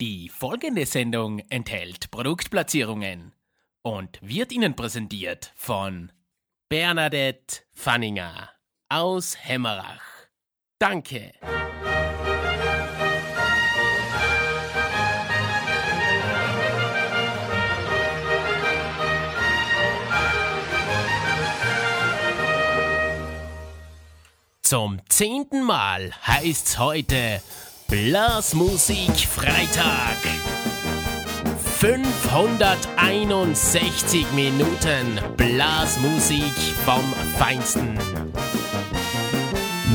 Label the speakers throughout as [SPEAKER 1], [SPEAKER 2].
[SPEAKER 1] Die folgende Sendung enthält Produktplatzierungen und wird Ihnen präsentiert von Bernadette Fanninger aus Hemmerach. Danke. Zum zehnten Mal heißt's heute Blasmusik Freitag. 561 Minuten Blasmusik vom Feinsten.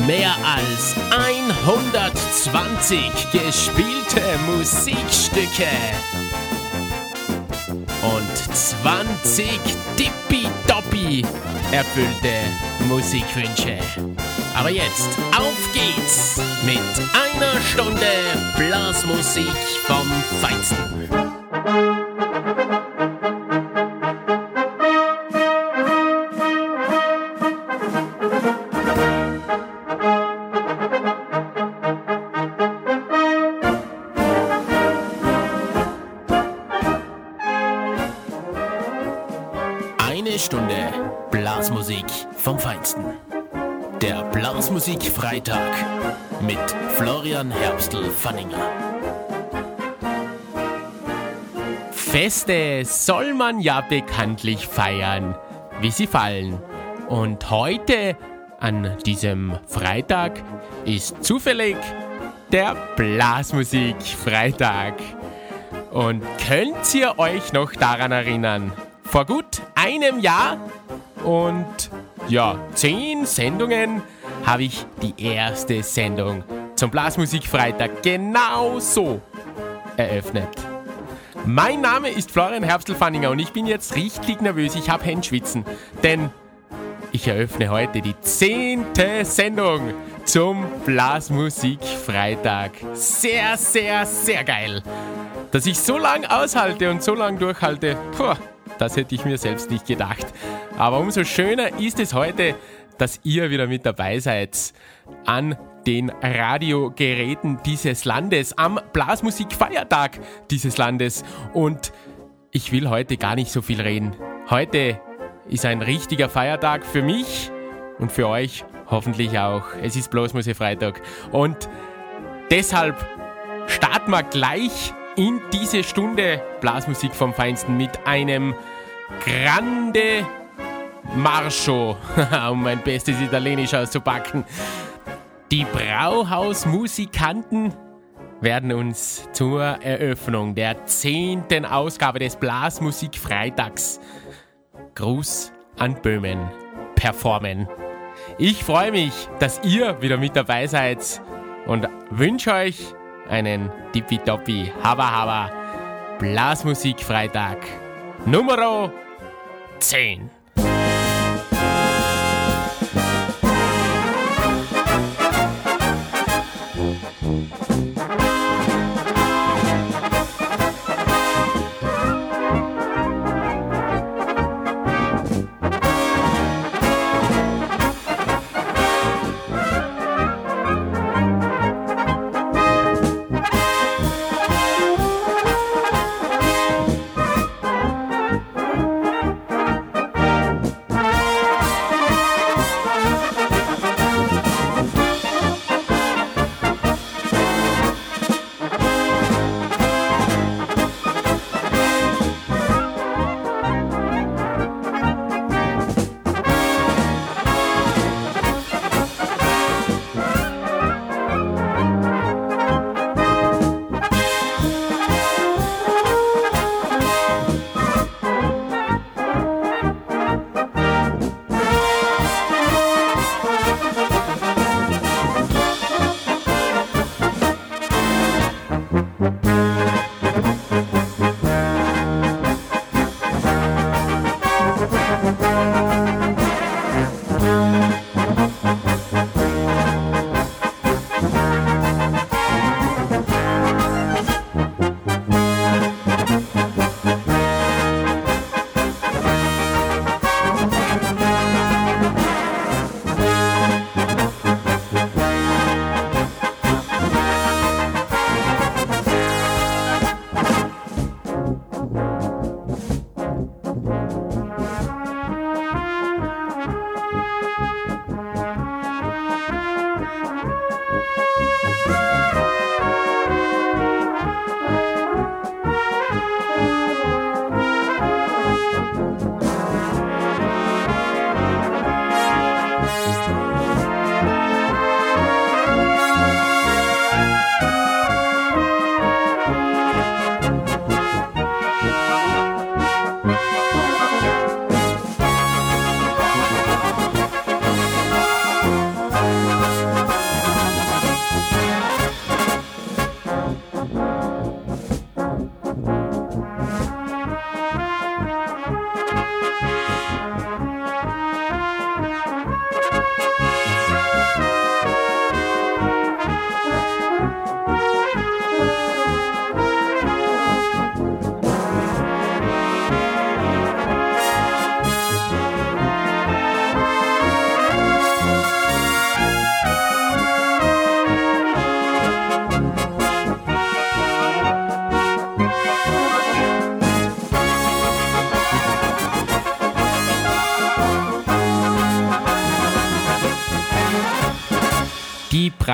[SPEAKER 1] Mehr als 120 gespielte Musikstücke. Und 20 tippitoppi erfüllte Musikwünsche. Aber jetzt auf geht's mit einer Stunde Blasmusik vom Feinsten. Eine Stunde Blasmusik vom Feinsten. Blasmusik Freitag mit Florian Herbstl-Fanninger. Feste soll man ja bekanntlich feiern, wie sie fallen. Und heute, an diesem Freitag, ist zufällig der Blasmusik Freitag. Und könnt ihr euch noch daran erinnern? Vor gut einem Jahr und ja, zehn Sendungen habe ich die erste Sendung zum Blasmusikfreitag genau so eröffnet. Mein Name ist Florian Herbstl-Fanninger und ich bin jetzt richtig nervös. Ich habe Händeschwitzen, denn ich eröffne heute die zehnte Sendung zum Blasmusikfreitag. Sehr, sehr, sehr geil. Dass ich so lange aushalte und so lange durchhalte, puh, das hätte ich mir selbst nicht gedacht. Aber umso schöner ist es heute, dass ihr wieder mit dabei seid an den Radiogeräten dieses Landes, am Blasmusikfeiertag dieses Landes. Und ich will heute gar nicht so viel reden. Heute ist ein richtiger Feiertag für mich und für euch hoffentlich auch. Es ist Blasmusikfreitag. Und deshalb starten wir gleich in diese Stunde Blasmusik vom Feinsten mit einem Grande Marcho, um mein bestes Italienisch auszupacken. Die Brauhausmusikanten werden uns zur Eröffnung der zehnten Ausgabe des Blasmusik-Freitags Gruß an Böhmen performen. Ich freue mich, dass ihr wieder mit dabei seid und wünsche euch einen tippitoppi, haba haba Blasmusik-Freitag Nummer 10.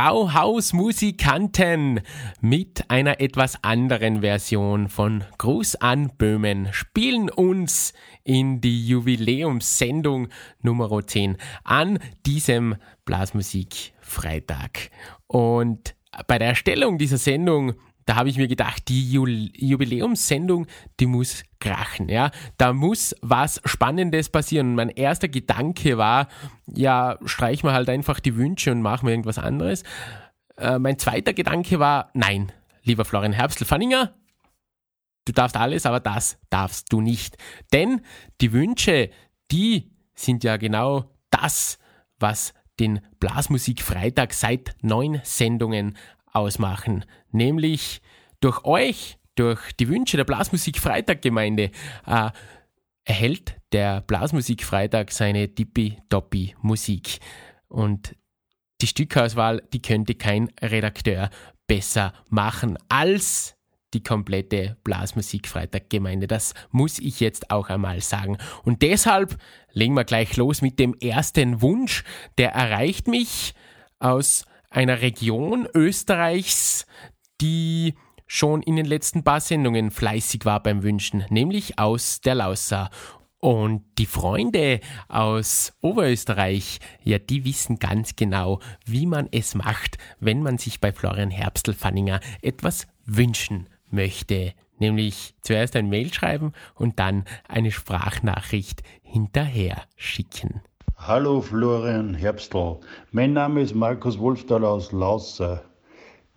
[SPEAKER 1] Brauhausmusikanten mit einer etwas anderen Version von Gruß an Böhmen spielen uns in die Jubiläumssendung Nummer 10 an diesem Blasmusik-Freitag. Und bei der Erstellung dieser Sendung da habe ich mir gedacht, die Jubiläumssendung, die muss krachen, ja. Da muss was Spannendes passieren. mein erster Gedanke war, ja, streichen wir halt einfach die Wünsche und machen wir irgendwas anderes. Äh, mein zweiter Gedanke war, nein, lieber Florian Herbstl-Fanninger, du darfst alles, aber das darfst du nicht. Denn die Wünsche, die sind ja genau das, was den Blasmusik-Freitag seit neun Sendungen ausmachen. Nämlich durch euch, durch die Wünsche der Blasmusik Freitag Gemeinde, äh, erhält der Blasmusik Freitag seine tippitoppi Musik. Und die Stückauswahl, die könnte kein Redakteur besser machen als die komplette Blasmusik Freitag Gemeinde. Das muss ich jetzt auch einmal sagen. Und deshalb legen wir gleich los mit dem ersten Wunsch. Der erreicht mich aus einer Region Österreichs, die schon in den letzten paar Sendungen fleißig war beim Wünschen, nämlich aus der Lausa. Und die Freunde aus Oberösterreich, ja, die wissen ganz genau, wie man es macht, wenn man sich bei Florian Herbstl-Fanninger etwas wünschen möchte. Nämlich zuerst ein Mail schreiben und dann eine Sprachnachricht hinterher schicken.
[SPEAKER 2] Hallo Florian Herbstl. Mein Name ist Markus Wolfthal aus Lauser.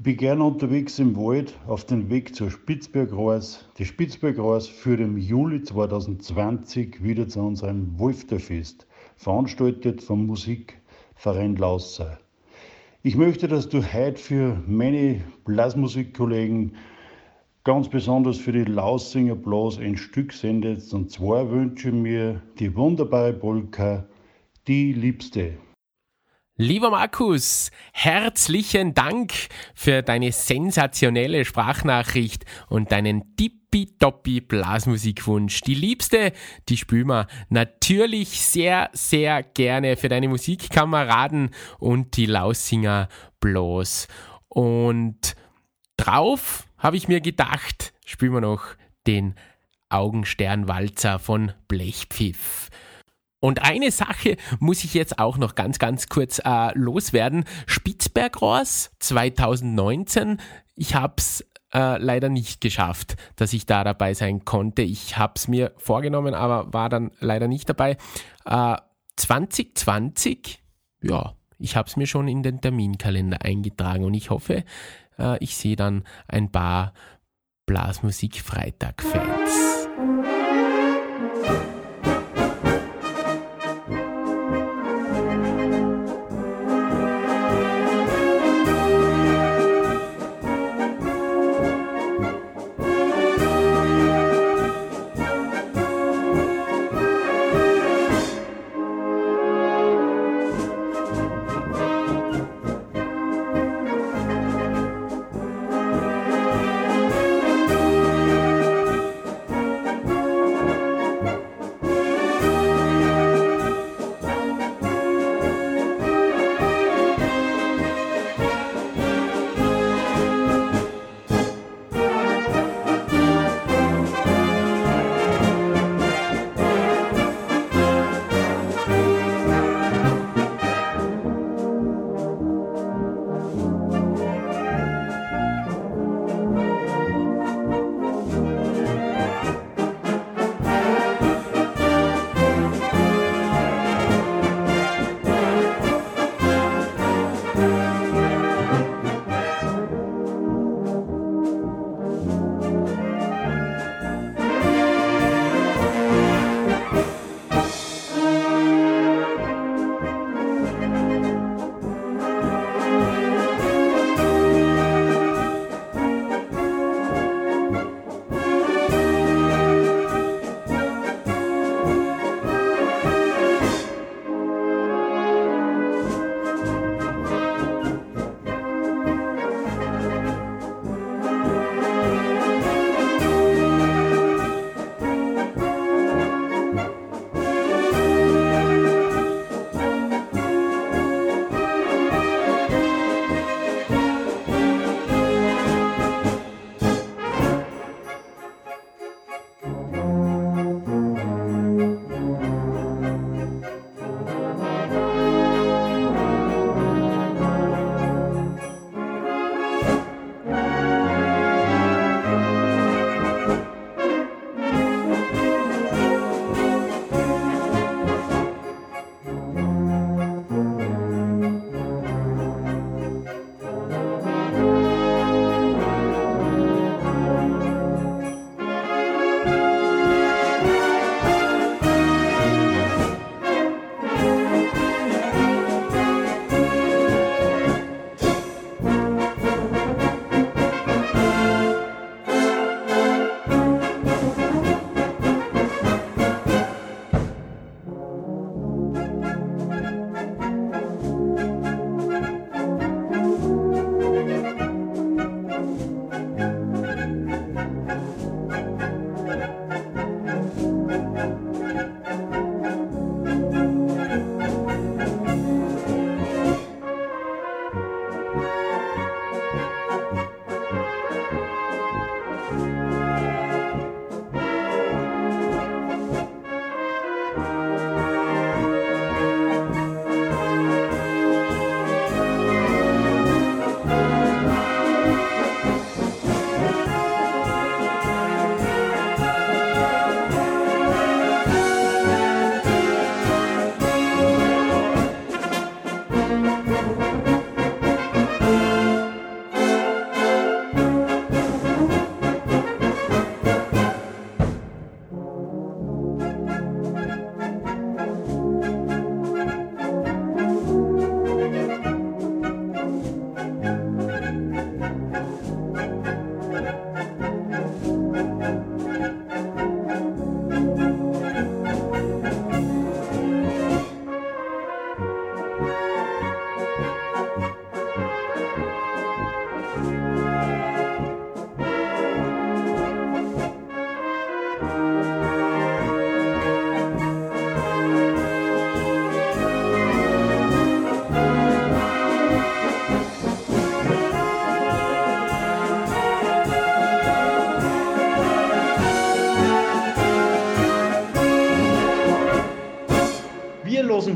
[SPEAKER 2] Gerne unterwegs im Wald auf dem Weg zur Spitzbergreis. Die Spitzbergreis führt im Juli 2020 wieder zu unserem Wolfterfest, veranstaltet vom Musikverein Lauser. Ich möchte, dass du heute für meine Blasmusikkollegen, ganz besonders für die Lausinger Blas, ein Stück sendest. Und zwar wünsche mir die wunderbare Polka die Liebste.
[SPEAKER 1] Lieber Markus, herzlichen Dank für deine sensationelle Sprachnachricht und deinen tippitoppi Blasmusikwunsch. Die Liebste, die spüren wir natürlich sehr, sehr gerne für deine Musikkameraden und die Lausinger Blas. Und drauf habe ich mir gedacht, spüren wir noch den Augensternwalzer von Blechpfiff. Und eine Sache muss ich jetzt auch noch ganz, ganz kurz äh, loswerden. Spitzbergrohrs 2019, ich habe es äh, leider nicht geschafft, dass ich da dabei sein konnte. Ich habe es mir vorgenommen, aber war dann leider nicht dabei. Äh, 2020, ja, ich habe es mir schon in den Terminkalender eingetragen und ich hoffe, äh, ich sehe dann ein paar Blasmusik-Freitag-Fans.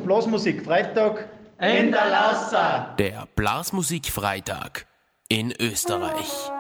[SPEAKER 3] Blasmusikfreitag in der Lausa.
[SPEAKER 1] Der Blasmusikfreitag in Österreich.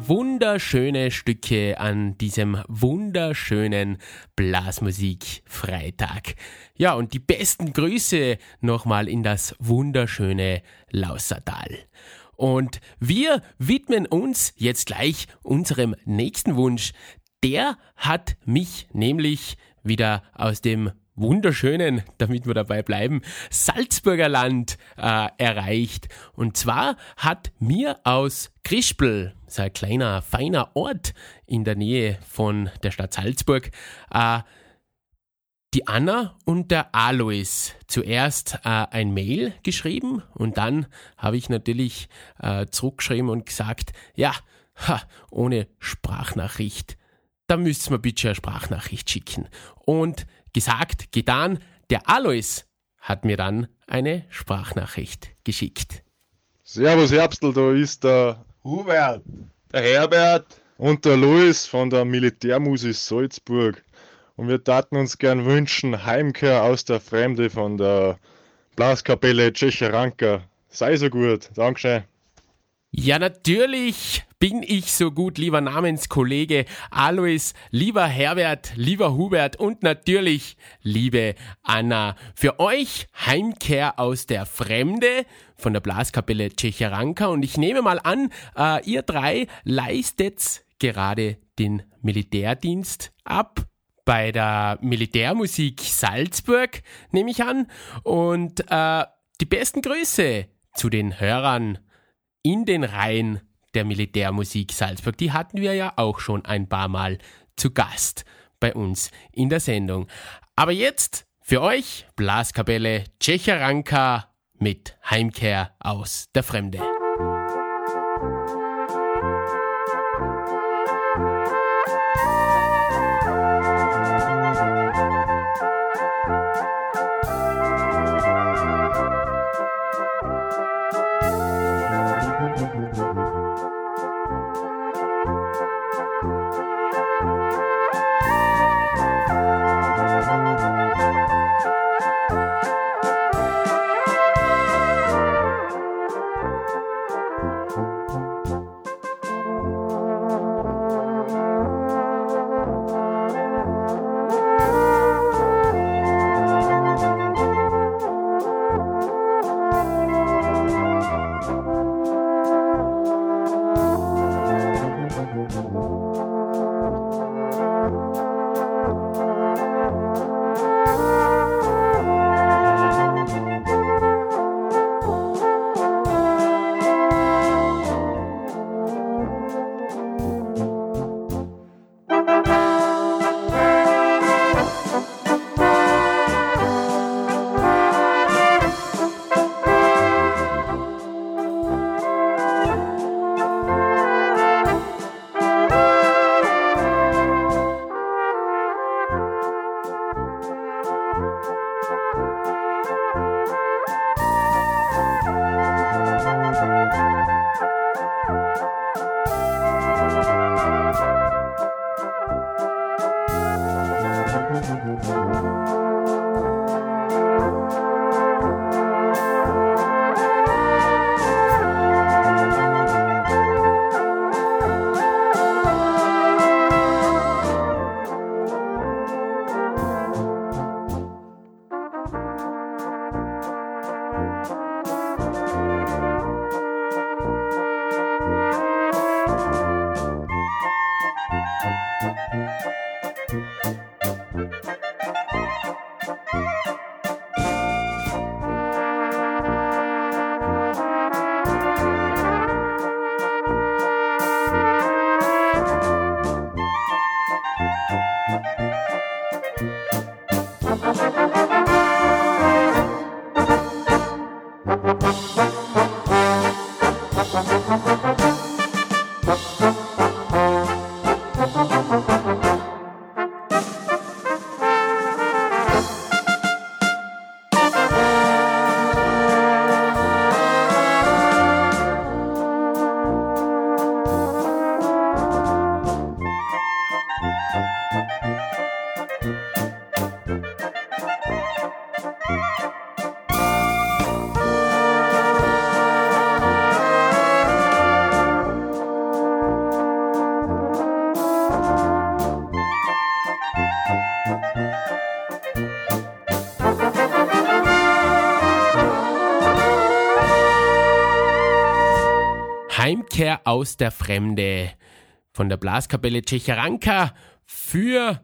[SPEAKER 1] Wunderschöne Stücke an diesem wunderschönen Blasmusik-Freitag. Ja, und die besten Grüße nochmal in das wunderschöne Lausertal. Und wir widmen uns jetzt gleich unserem nächsten Wunsch. Der hat mich nämlich wieder aus dem wunderschönen, damit wir dabei bleiben, Salzburger Land äh, erreicht. Und zwar hat mir aus Krispel, so ein kleiner, feiner Ort in der Nähe von der Stadt Salzburg, äh, die Anna und der Alois zuerst äh, ein Mail geschrieben und dann habe ich natürlich äh, zurückgeschrieben und gesagt, ja, ha, ohne Sprachnachricht, da müsst ihr mir bitte eine Sprachnachricht schicken. Und Gesagt, getan. Der Alois hat mir dann eine Sprachnachricht geschickt.
[SPEAKER 4] Servus Herbstl, da ist der Hubert, der Herbert und der Louis von der Militärmusis Salzburg. Und wir taten uns gern wünschen, Heimkehr aus der Fremde von der Blaskapelle Tschecheranka. Sei so gut. Dankeschön.
[SPEAKER 1] Ja, natürlich bin ich so gut, lieber Namenskollege Alois, lieber Herbert, lieber Hubert und natürlich liebe Anna. Für euch Heimkehr aus der Fremde von der Blaskapelle Tschecheranka und ich nehme mal an, äh, ihr drei leistet gerade den Militärdienst ab bei der Militärmusik Salzburg, nehme ich an. Und äh, die besten Grüße zu den Hörern in den Reihen der Militärmusik Salzburg. Die hatten wir ja auch schon ein paar Mal zu Gast bei uns in der Sendung. Aber jetzt für euch Blaskapelle Tschecheranka mit Heimkehr aus der Fremde. Heimkehr aus der Fremde von der Blaskapelle Tschecharanka für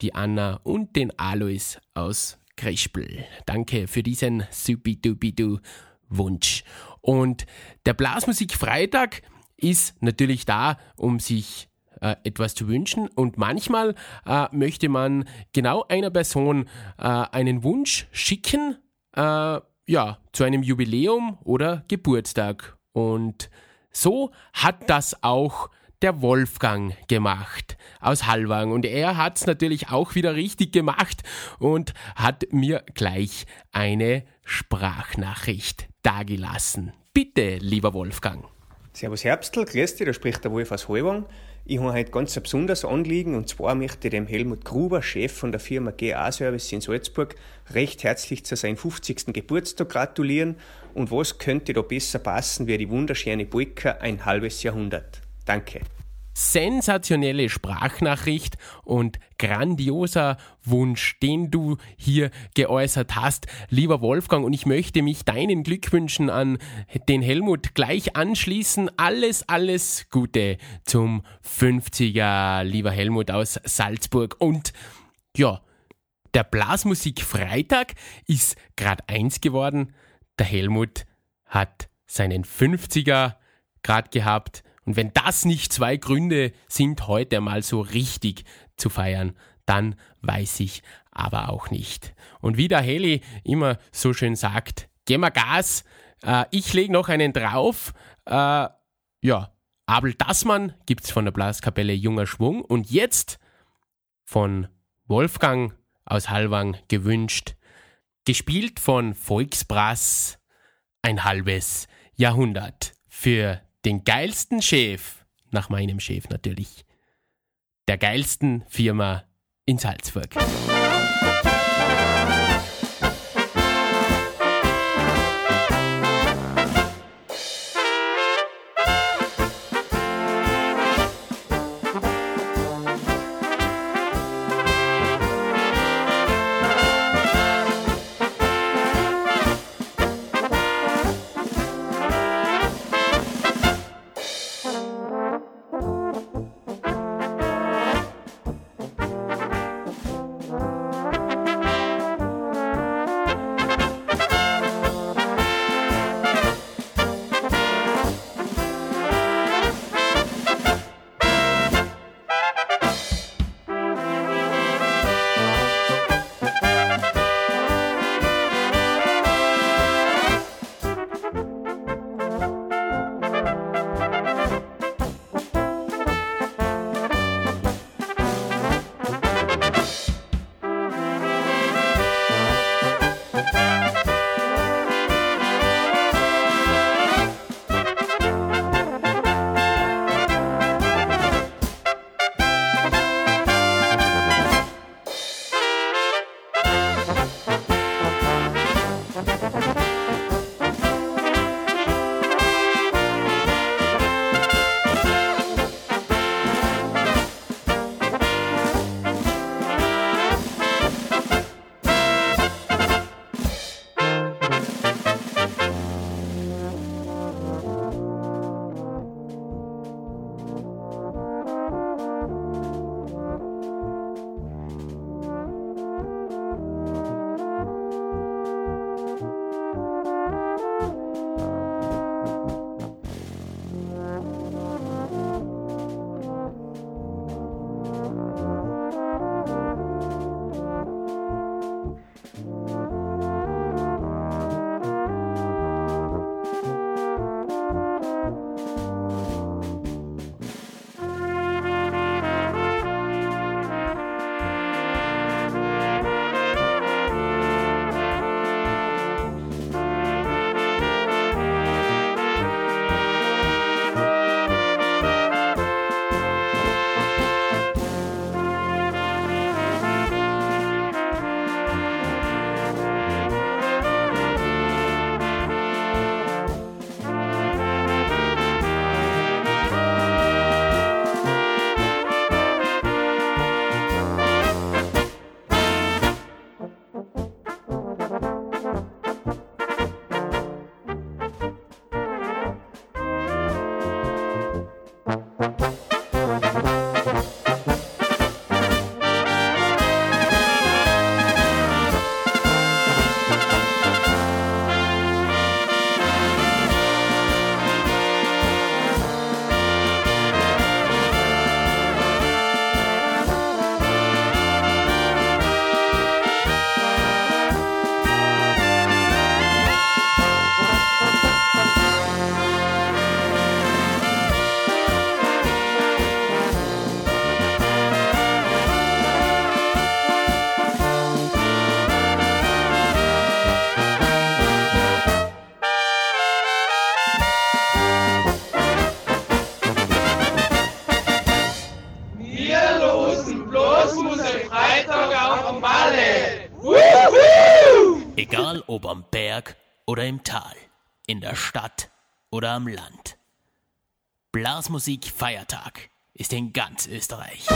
[SPEAKER 1] die Anna und den Alois aus Krispel. Danke für diesen supidupidu Wunsch. Und der Blasmusik Freitag ist natürlich da, um sich äh, etwas zu wünschen. Und manchmal äh, möchte man genau einer Person äh, einen Wunsch schicken, äh, ja, zu einem Jubiläum oder Geburtstag. Und so hat das auch der Wolfgang gemacht aus Hallwang. Und er hat es natürlich auch wieder richtig gemacht und hat mir gleich eine Sprachnachricht dagelassen. Bitte, lieber Wolfgang.
[SPEAKER 5] Servus Herbstl, grüß dich, da spricht der Wolf aus Hallwang. Ich habe heute ganz ein besonderes Anliegen und zwar möchte ich dem Helmut Gruber, Chef von der Firma GA Service in Salzburg, recht herzlich zu seinem 50. Geburtstag gratulieren. Und was könnte da besser passen wie die wunderschöne Polka ein halbes Jahrhundert? Danke
[SPEAKER 1] sensationelle Sprachnachricht und grandioser Wunsch, den du hier geäußert hast, lieber Wolfgang. Und ich möchte mich deinen Glückwünschen an den Helmut gleich anschließen. Alles, alles Gute zum 50er, lieber Helmut aus Salzburg. Und ja, der Blasmusik Freitag ist gerade eins geworden. Der Helmut hat seinen 50er gerade gehabt und wenn das nicht zwei Gründe sind, heute mal so richtig zu feiern, dann weiß ich aber auch nicht. Und wie der Heli immer so schön sagt, geben wir Gas. Äh, ich lege noch einen drauf. Äh, ja, Abel Dassmann gibt es von der Blaskapelle Junger Schwung. Und jetzt von Wolfgang aus Halwang gewünscht, gespielt von Volksbrass, ein halbes Jahrhundert. Für den geilsten Chef, nach meinem Chef natürlich, der geilsten Firma in Salzburg.
[SPEAKER 6] Oder im Tal, in der Stadt oder am Land. Blasmusik Feiertag ist in ganz Österreich.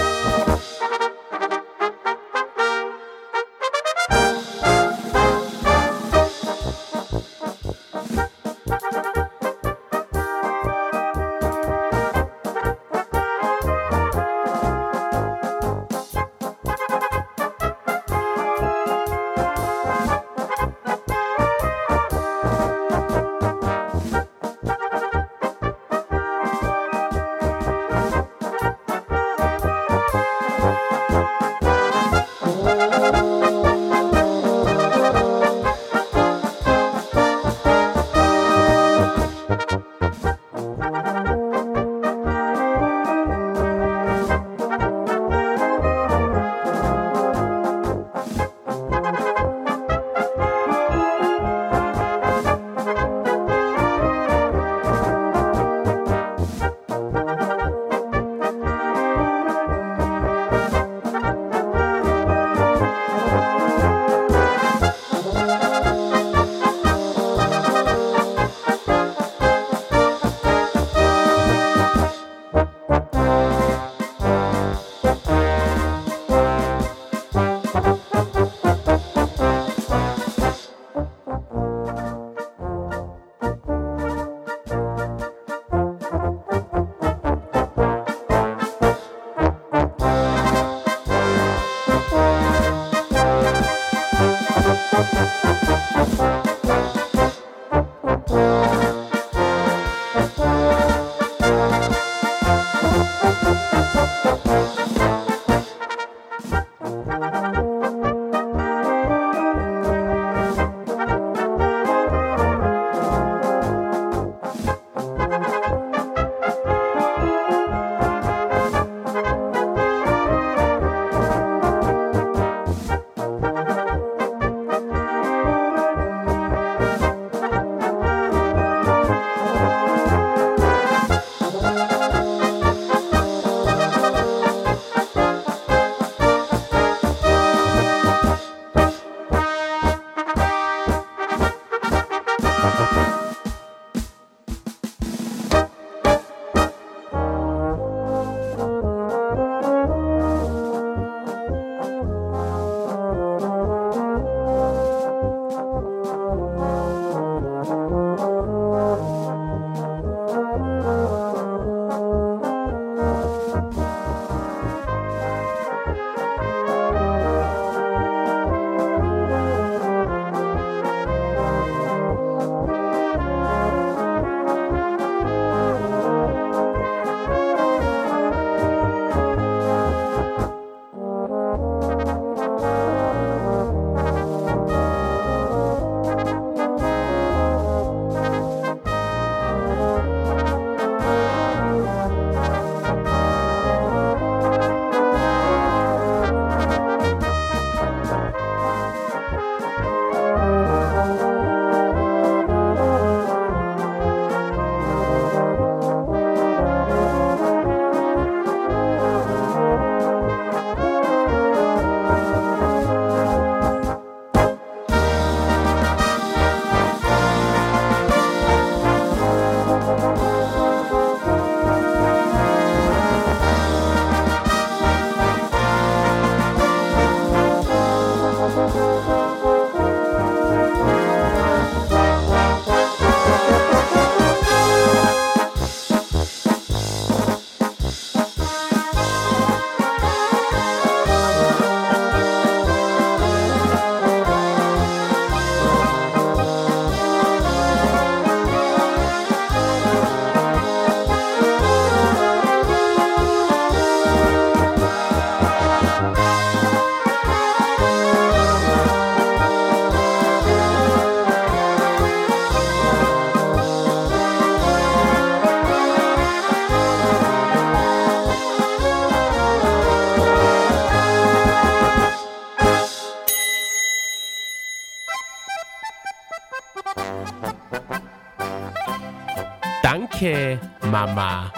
[SPEAKER 1] Mama.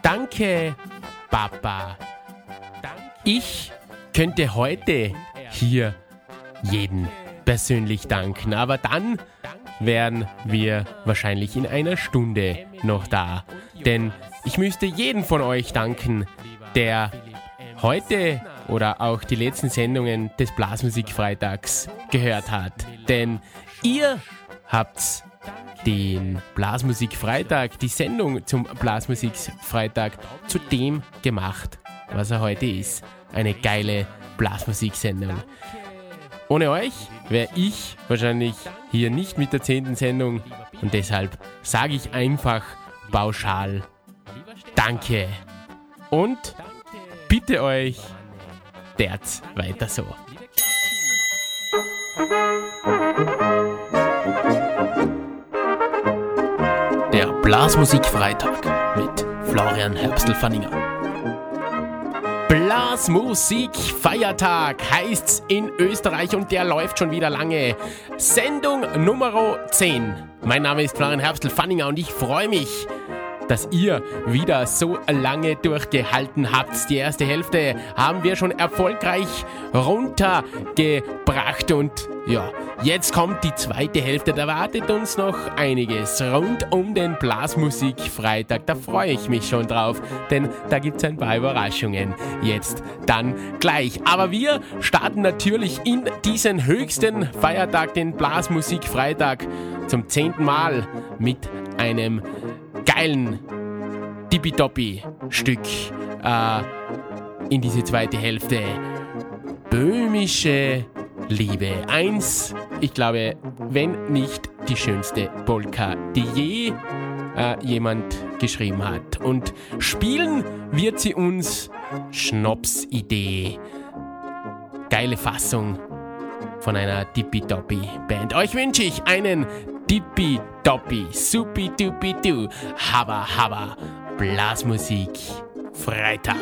[SPEAKER 1] Danke, Papa. Ich könnte heute hier jeden persönlich danken, aber dann wären wir wahrscheinlich in einer Stunde noch da. Denn ich müsste jeden von euch danken, der heute oder auch die letzten Sendungen des Blasmusikfreitags gehört hat. Denn ihr habt den Blasmusikfreitag, die Sendung zum Blasmusikfreitag zu dem gemacht, was er heute ist. Eine geile Blasmusiksendung. Ohne euch wäre ich wahrscheinlich hier nicht mit der zehnten Sendung und deshalb sage ich einfach pauschal Danke und bitte euch, derz weiter so.
[SPEAKER 6] Blasmusikfreitag mit Florian Herbstl-Fanninger.
[SPEAKER 1] Blasmusik Feiertag heißt's in Österreich und der läuft schon wieder lange. Sendung Nummer 10. Mein Name ist Florian Herbstl-Fanninger und ich freue mich, dass ihr wieder so lange durchgehalten habt. Die erste Hälfte haben wir schon erfolgreich runtergebracht und ja, jetzt kommt die zweite Hälfte. Da wartet uns noch einiges rund um den Blasmusik-Freitag. Da freue ich mich schon drauf, denn da gibt es ein paar Überraschungen. Jetzt dann gleich. Aber wir starten natürlich in diesen höchsten Feiertag, den Blasmusik-Freitag, zum zehnten Mal mit einem geilen Tippitoppi-Stück äh, in diese zweite Hälfte. Böhmische Liebe. Eins, ich glaube, wenn nicht die schönste Polka, die je äh, jemand geschrieben hat. Und spielen wird sie uns Schnops-Idee. Geile Fassung von einer Dippy-Doppy-Band. Euch wünsche ich einen Dippy-Doppy, Supi-Dupi-Du, Haba-Haba, Blasmusik, Freitag.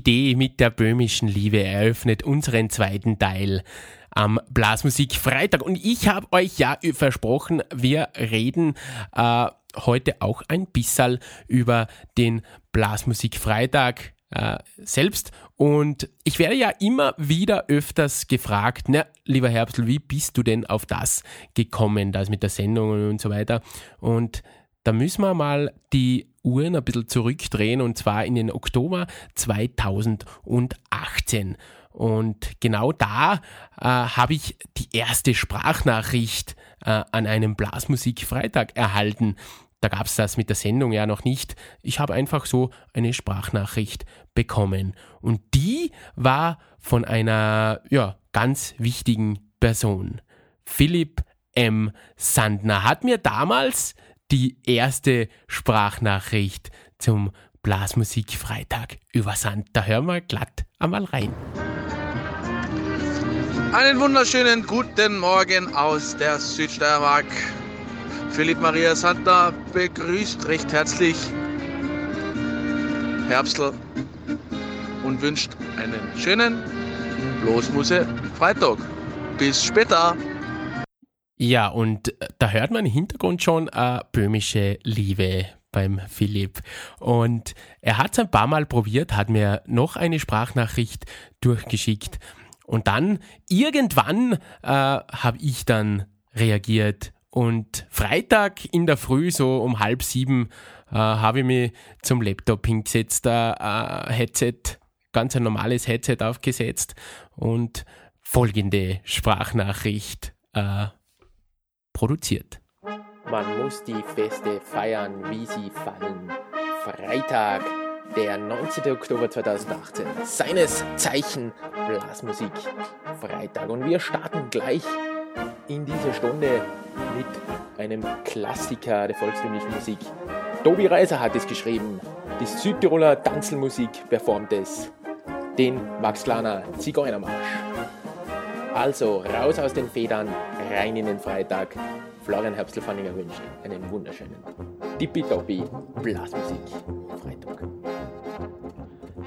[SPEAKER 1] Schnapsidee mit der böhmischen Liebe eröffnet unseren zweiten Teil am Blasmusik Freitag. Und ich habe euch ja versprochen, wir reden äh, heute auch ein bisschen über den Blasmusik Freitag äh, selbst. Und ich werde ja immer wieder öfters gefragt, na, lieber Herbstl, wie bist du denn auf das gekommen, das mit der Sendung und so weiter? Und da müssen wir mal die Uhren ein bisschen zurückdrehen und zwar in den Oktober 2018. Und genau da äh, habe ich die erste Sprachnachricht äh, an einem Blasmusik-Freitag erhalten. Da gab es das mit der Sendung ja noch nicht. Ich habe einfach so eine Sprachnachricht bekommen. Und die war von einer ja, ganz wichtigen Person. Philipp M. Sandner hat mir damals die erste Sprachnachricht zum Blasmusik-Freitag übersandt. Da hören wir glatt einmal rein.
[SPEAKER 7] Einen wunderschönen guten Morgen aus der Südsteiermark. Philipp Maria Sandner begrüßt recht herzlich Herbstl und wünscht einen schönen Losmuse Freitag. Bis später.
[SPEAKER 1] Ja, und da hört man im Hintergrund schon äh, böhmische Liebe beim Philipp. Und er hat es ein paar Mal probiert, hat mir noch eine Sprachnachricht durchgeschickt. Und dann irgendwann äh, habe ich dann reagiert. Und Freitag in der Früh, so um halb sieben, äh, habe ich mich zum Laptop hingesetzt, äh, Headset, ganz ein normales Headset aufgesetzt und folgende Sprachnachricht äh, produziert.
[SPEAKER 8] Man muss die Feste feiern, wie sie fallen. Freitag, der 19. Oktober 2018. Seines Zeichen Blasmusik Freitag. Und wir starten gleich in diese Stunde mit einem Klassiker der volkstümlichen Musik. Tobi Reiser hat es geschrieben. Die Südtiroler Tanzelmusik performt es. Den Max Klaner Zigeunermarsch. Also raus aus den Federn, rein in den Freitag. Florian Herbstl-Fanninger wünscht einen wunderschönen Tippitoppi Blasmusik Freitag.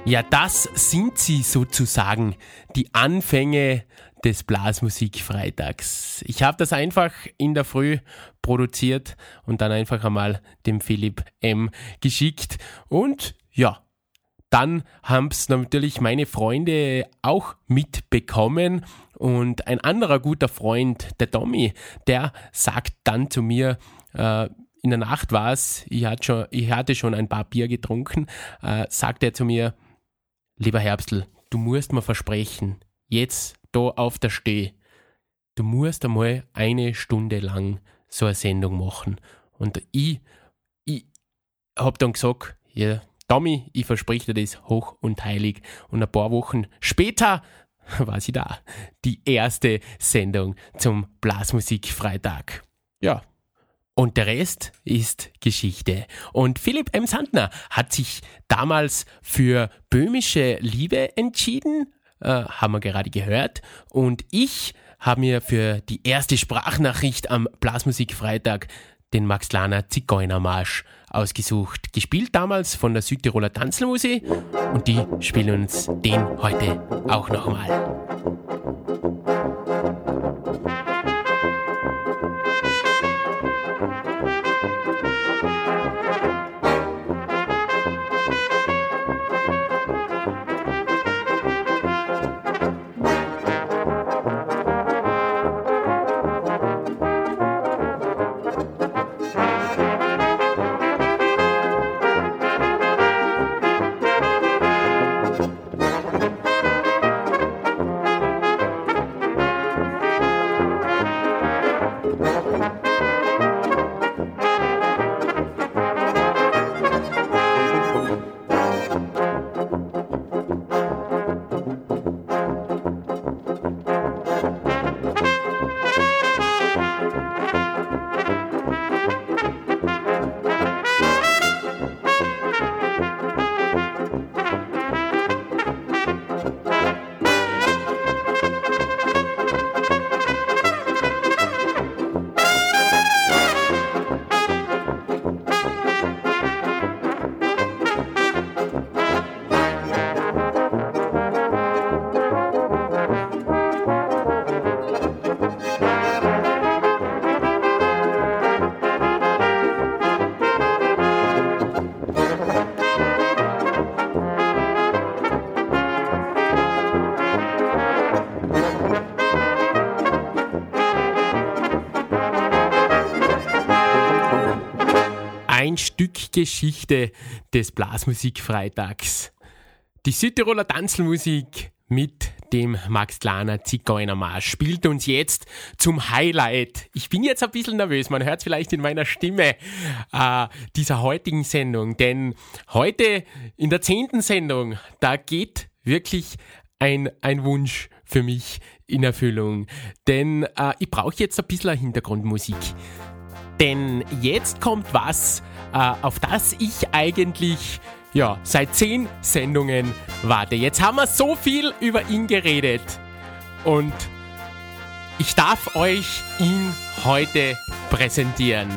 [SPEAKER 1] Ja, das sind sie sozusagen, die Anfänge des Blasmusik-Freitags. Ich habe das einfach in der Früh produziert und dann einfach einmal dem Philipp M. geschickt. Und ja, dann haben es natürlich meine Freunde auch mitbekommen. Und ein anderer guter Freund, der Tommy, der sagt dann zu mir, äh, in der Nacht war es, ich, ich, hatte schon ein paar Bier getrunken, äh, sagt er zu mir, lieber Herbstl, du musst mir versprechen, jetzt da auf der Steh, du musst einmal eine Stunde lang so eine Sendung machen. Und ich, ich hab dann gesagt, ja, Tommy, ich verspreche dir das hoch und heilig. Und ein paar Wochen später war sie da. Die erste Sendung zum Blasmusik-Freitag. Ja. Und der Rest ist Geschichte. Und Philipp M. Sandner hat sich damals für böhmische Liebe entschieden, äh, haben wir gerade gehört. Und ich habe mir für die erste Sprachnachricht am Blasmusik-Freitag den Max Lahner Zigeunermarsch ausgesucht. Gespielt damals von der Südtiroler Tanzelmusik und die spielen uns den heute auch nochmal. Musikgeschichte des Blasmusikfreitags. Die Südtiroler Tanzelmusik mit dem Max Klaner Zigeunermarsch spielt uns jetzt zum Highlight. Ich bin jetzt ein bisschen nervös, man hört es vielleicht in meiner Stimme äh, dieser heutigen Sendung, denn heute in der zehnten Sendung, da geht wirklich ein, ein Wunsch für mich in Erfüllung. Denn äh, ich brauche jetzt ein bisschen Hintergrundmusik. Denn jetzt kommt was, auf das ich eigentlich ja, seit zehn Sendungen warte. Jetzt haben wir so viel über ihn geredet. Und ich darf euch ihn heute präsentieren.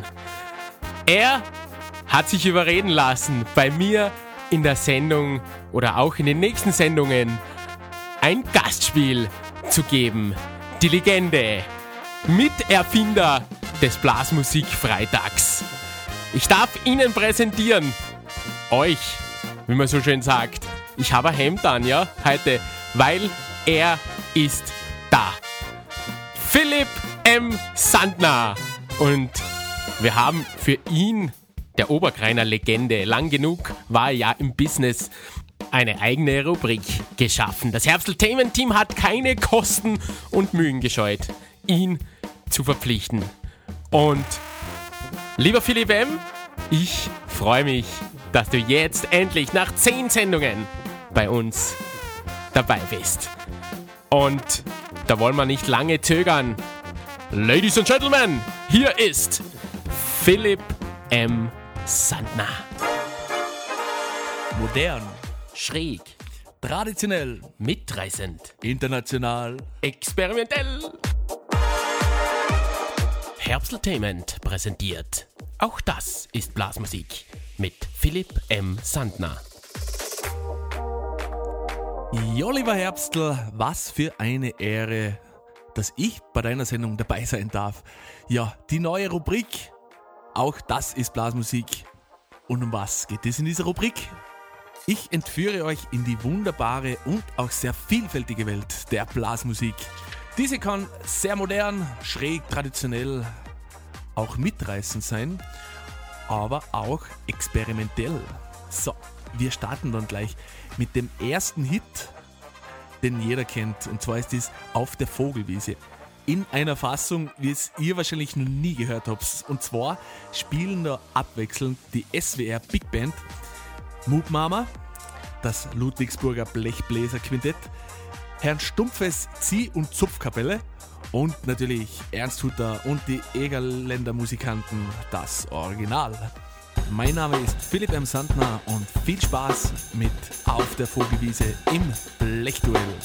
[SPEAKER 1] Er hat sich überreden lassen, bei mir in der Sendung oder auch in den nächsten Sendungen ein Gastspiel zu geben. Die Legende, Miterfinder des Blasmusik-Freitags. Ich darf Ihnen präsentieren, euch, wie man so schön sagt, ich habe ein Hemd an, ja, heute, weil er ist da. Philipp M. Sandner. Und wir haben für ihn, der Oberkreiner Legende, lang genug war er ja im Business, eine eigene Rubrik geschaffen. Das Herbsteltainment-Team hat keine Kosten und Mühen gescheut, ihn zu verpflichten. Und lieber Philipp M., ich freue mich, dass du jetzt endlich nach 10 Sendungen bei uns dabei bist. Und da wollen wir nicht lange zögern. Ladies and Gentlemen, hier ist Philipp M. Sandner.
[SPEAKER 9] Modern, schräg, traditionell,
[SPEAKER 1] mitreißend,
[SPEAKER 9] international,
[SPEAKER 1] experimentell. Herbsteltainment präsentiert. Auch das ist Blasmusik mit Philipp M. Sandner.
[SPEAKER 9] Ja, lieber Herbstl, was für eine Ehre, dass ich bei deiner Sendung dabei sein darf. Ja, die neue Rubrik, auch das ist Blasmusik. Und um was geht es in dieser Rubrik? Ich entführe euch in die wunderbare und auch sehr vielfältige Welt der Blasmusik. Diese kann sehr modern, schräg, traditionell, auch mitreißend sein, aber auch experimentell. So, wir starten dann gleich mit dem ersten Hit, den jeder kennt, und zwar ist dies Auf der Vogelwiese. In einer Fassung, wie es ihr wahrscheinlich noch nie gehört habt. Und zwar spielen da abwechselnd die SWR Big Band, Moop Mama, das Ludwigsburger Blechbläser Quintett, Herrn Stumpfes Zieh- und Zupfkapelle und natürlich Ernst Hutter und die Egerländer Musikanten, das Original. Mein Name ist Philipp M. Sandner und viel Spaß mit Auf der Vogelwiese im Blechduell.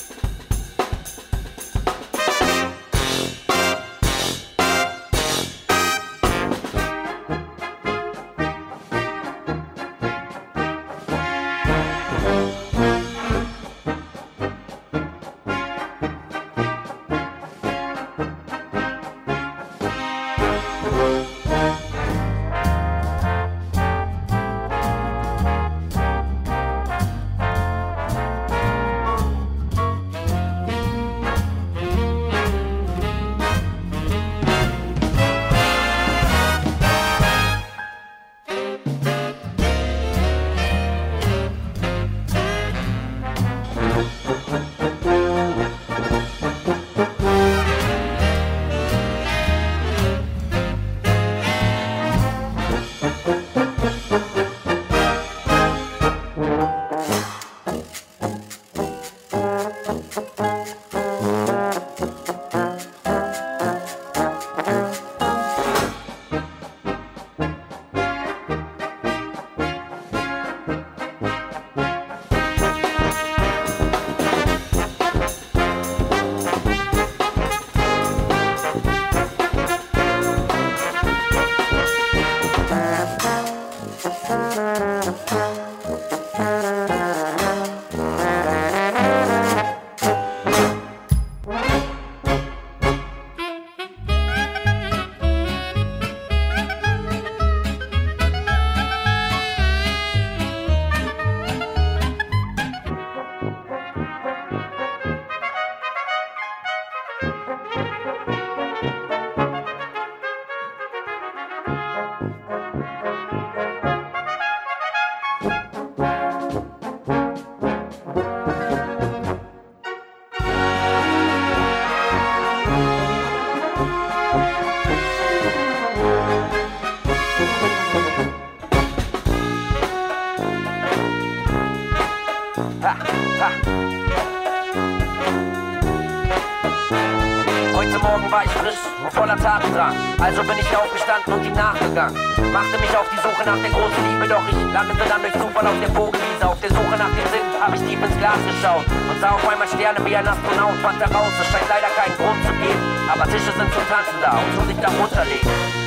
[SPEAKER 10] Untergang. Machte mich auf die Suche nach der großen Liebe, doch ich landete dann durch Zufall auf der Vogelwiese. Auf der Suche nach dem Sinn habe ich tief ins Glas geschaut und sah auf einmal Sterne wie ein Astronaut. Fand heraus, es scheint leider keinen Grund zu geben, aber Tische sind zum Tanzen da und so sich
[SPEAKER 11] darunter legen.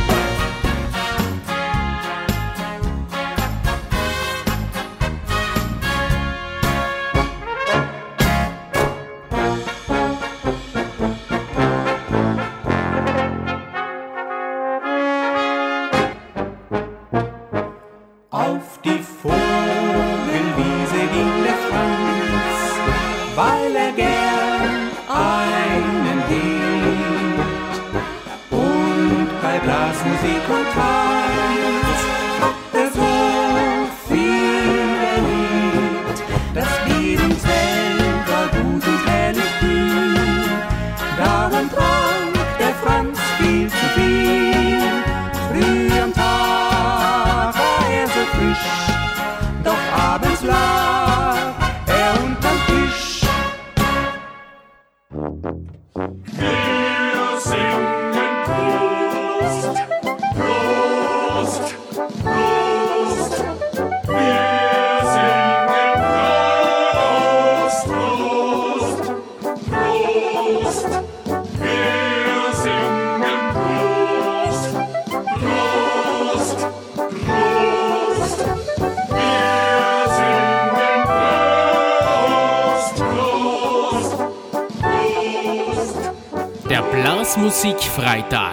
[SPEAKER 12] פרייטה.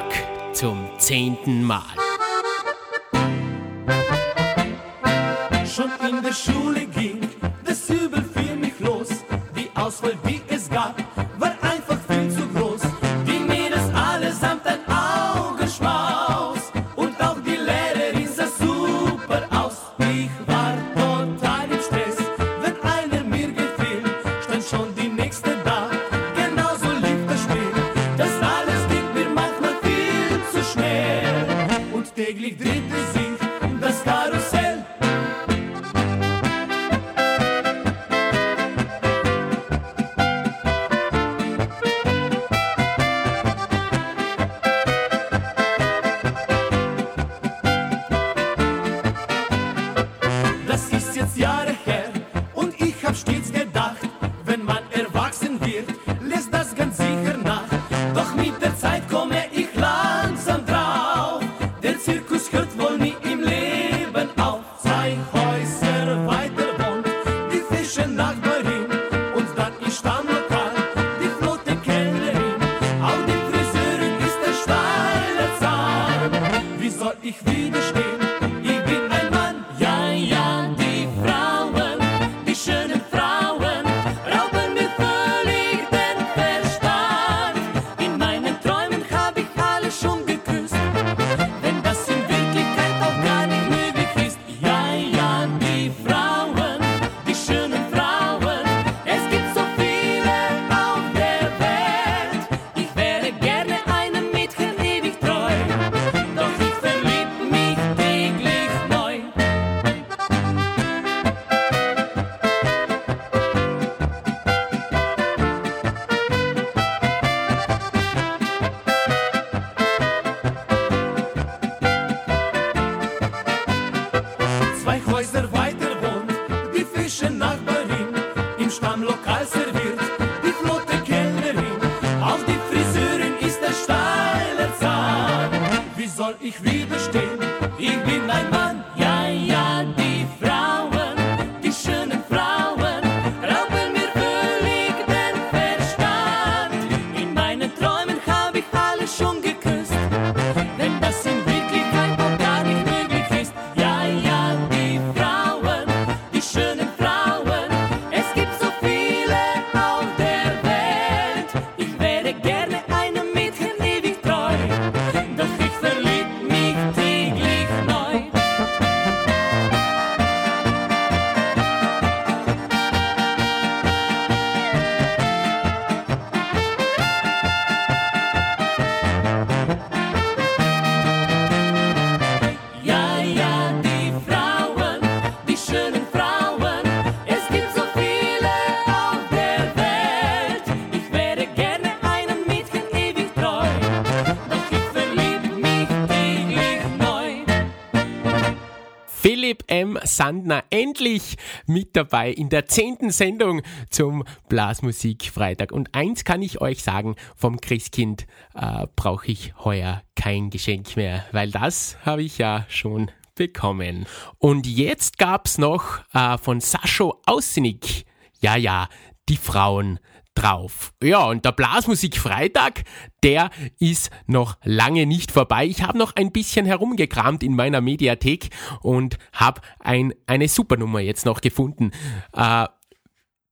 [SPEAKER 12] Sandner endlich mit dabei in der zehnten Sendung zum Blasmusik Freitag. Und eins kann ich euch sagen, vom Christkind äh, brauche ich heuer kein Geschenk mehr, weil das habe ich ja schon bekommen. Und jetzt gab's noch äh, von Sascho Aussinig, ja, ja, die Frauen drauf. Ja, und der Blasmusik Freitag, der ist noch lange nicht vorbei. Ich habe noch ein bisschen herumgekramt in meiner Mediathek und habe ein, eine Supernummer jetzt noch gefunden. Äh,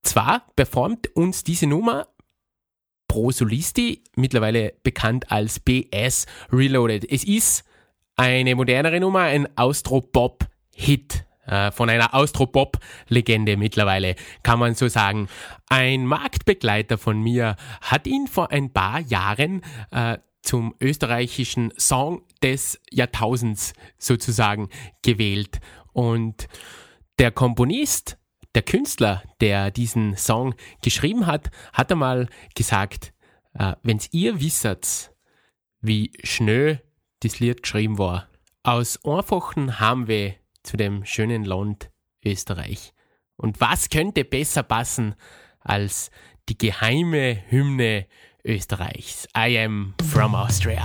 [SPEAKER 12] zwar performt uns diese Nummer Pro Solisti, mittlerweile bekannt als BS Reloaded. Es ist eine modernere Nummer, ein Austropop-Hit äh, von einer Austropop-Legende mittlerweile, kann man so sagen. Ein Marktbegleiter von mir hat ihn vor ein paar Jahren äh, zum österreichischen Song des Jahrtausends sozusagen gewählt. Und der Komponist, der Künstler, der diesen Song geschrieben hat, hat einmal gesagt, äh, wenn's ihr wisset, wie schnell das Lied geschrieben war, aus einfachen Heimweh zu dem schönen Land Österreich. Und was könnte besser passen als die geheime Hymne Österreichs? I am from Austria.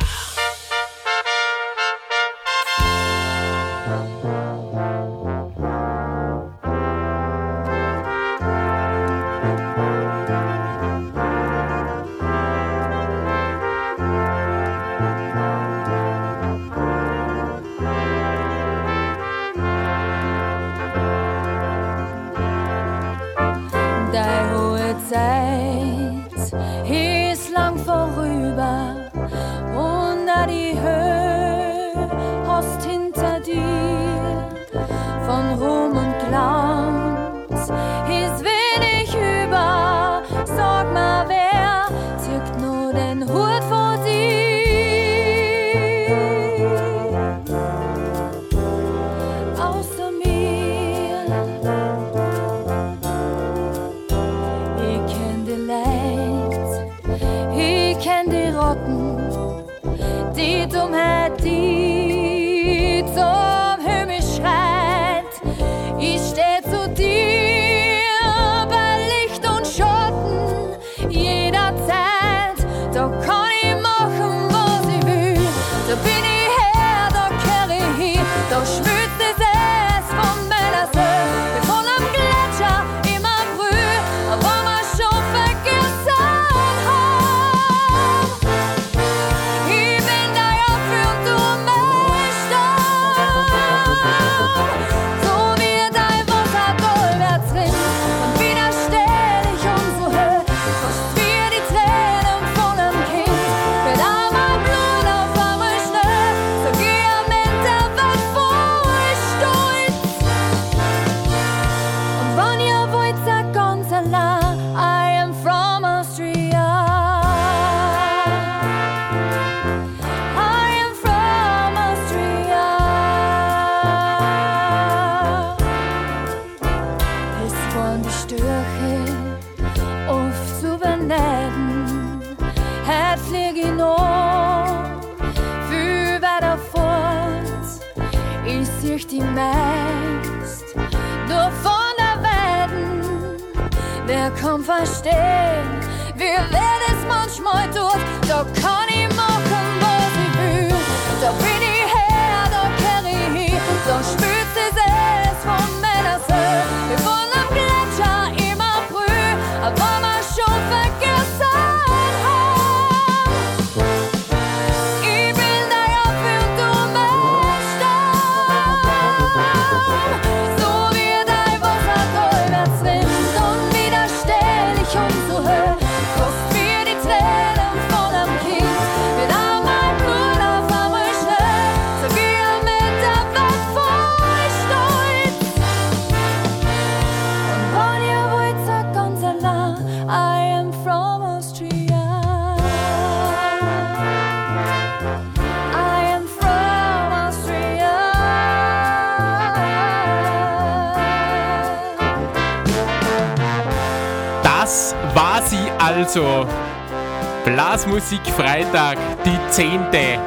[SPEAKER 12] Blasmusik Freitag, die zehnte,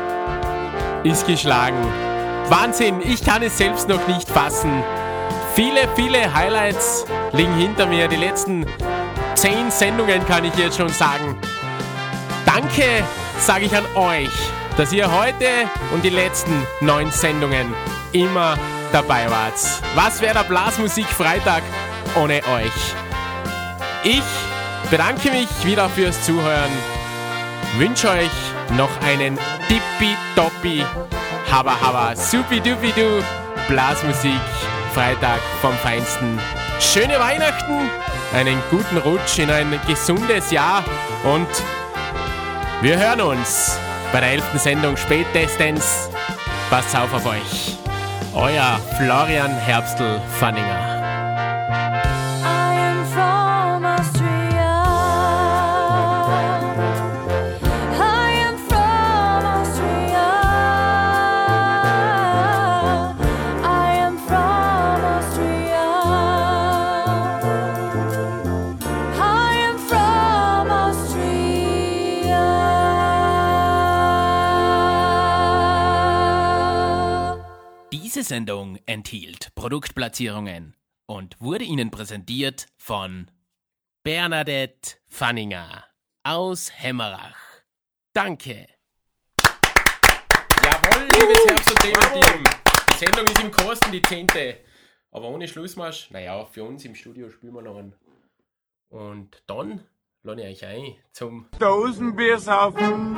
[SPEAKER 12] ist geschlagen. Wahnsinn, ich kann es selbst noch nicht fassen.
[SPEAKER 1] Viele, viele Highlights liegen hinter mir. Die letzten zehn Sendungen kann ich jetzt schon sagen. Danke, sage ich an euch, dass ihr heute und die letzten neun Sendungen immer dabei wart. Was wäre der Blasmusik Freitag ohne euch? Ich bedanke mich wieder fürs Zuhören, wünsche euch noch einen tippitoppi, haba haba, supi-dupi-du, Blasmusik Freitag vom Feinsten. Schöne Weihnachten, einen guten Rutsch in ein gesundes Jahr und wir hören uns bei der 11. Sendung spätestens. Passt auf auf euch. Euer Florian Herbstl-Fanninger.
[SPEAKER 6] Sendung enthielt Produktplatzierungen und wurde Ihnen präsentiert von Bernadette Fanninger aus Hemmerach. Danke.
[SPEAKER 1] Jawohl, liebes Herbst- und Thementeam. Die Sendung ist im Kosten, die zehnte. Aber ohne Schlussmarsch, naja, für uns im Studio spielen wir noch einen. Und dann lade ich euch ein zum
[SPEAKER 13] Dosenbier saufen.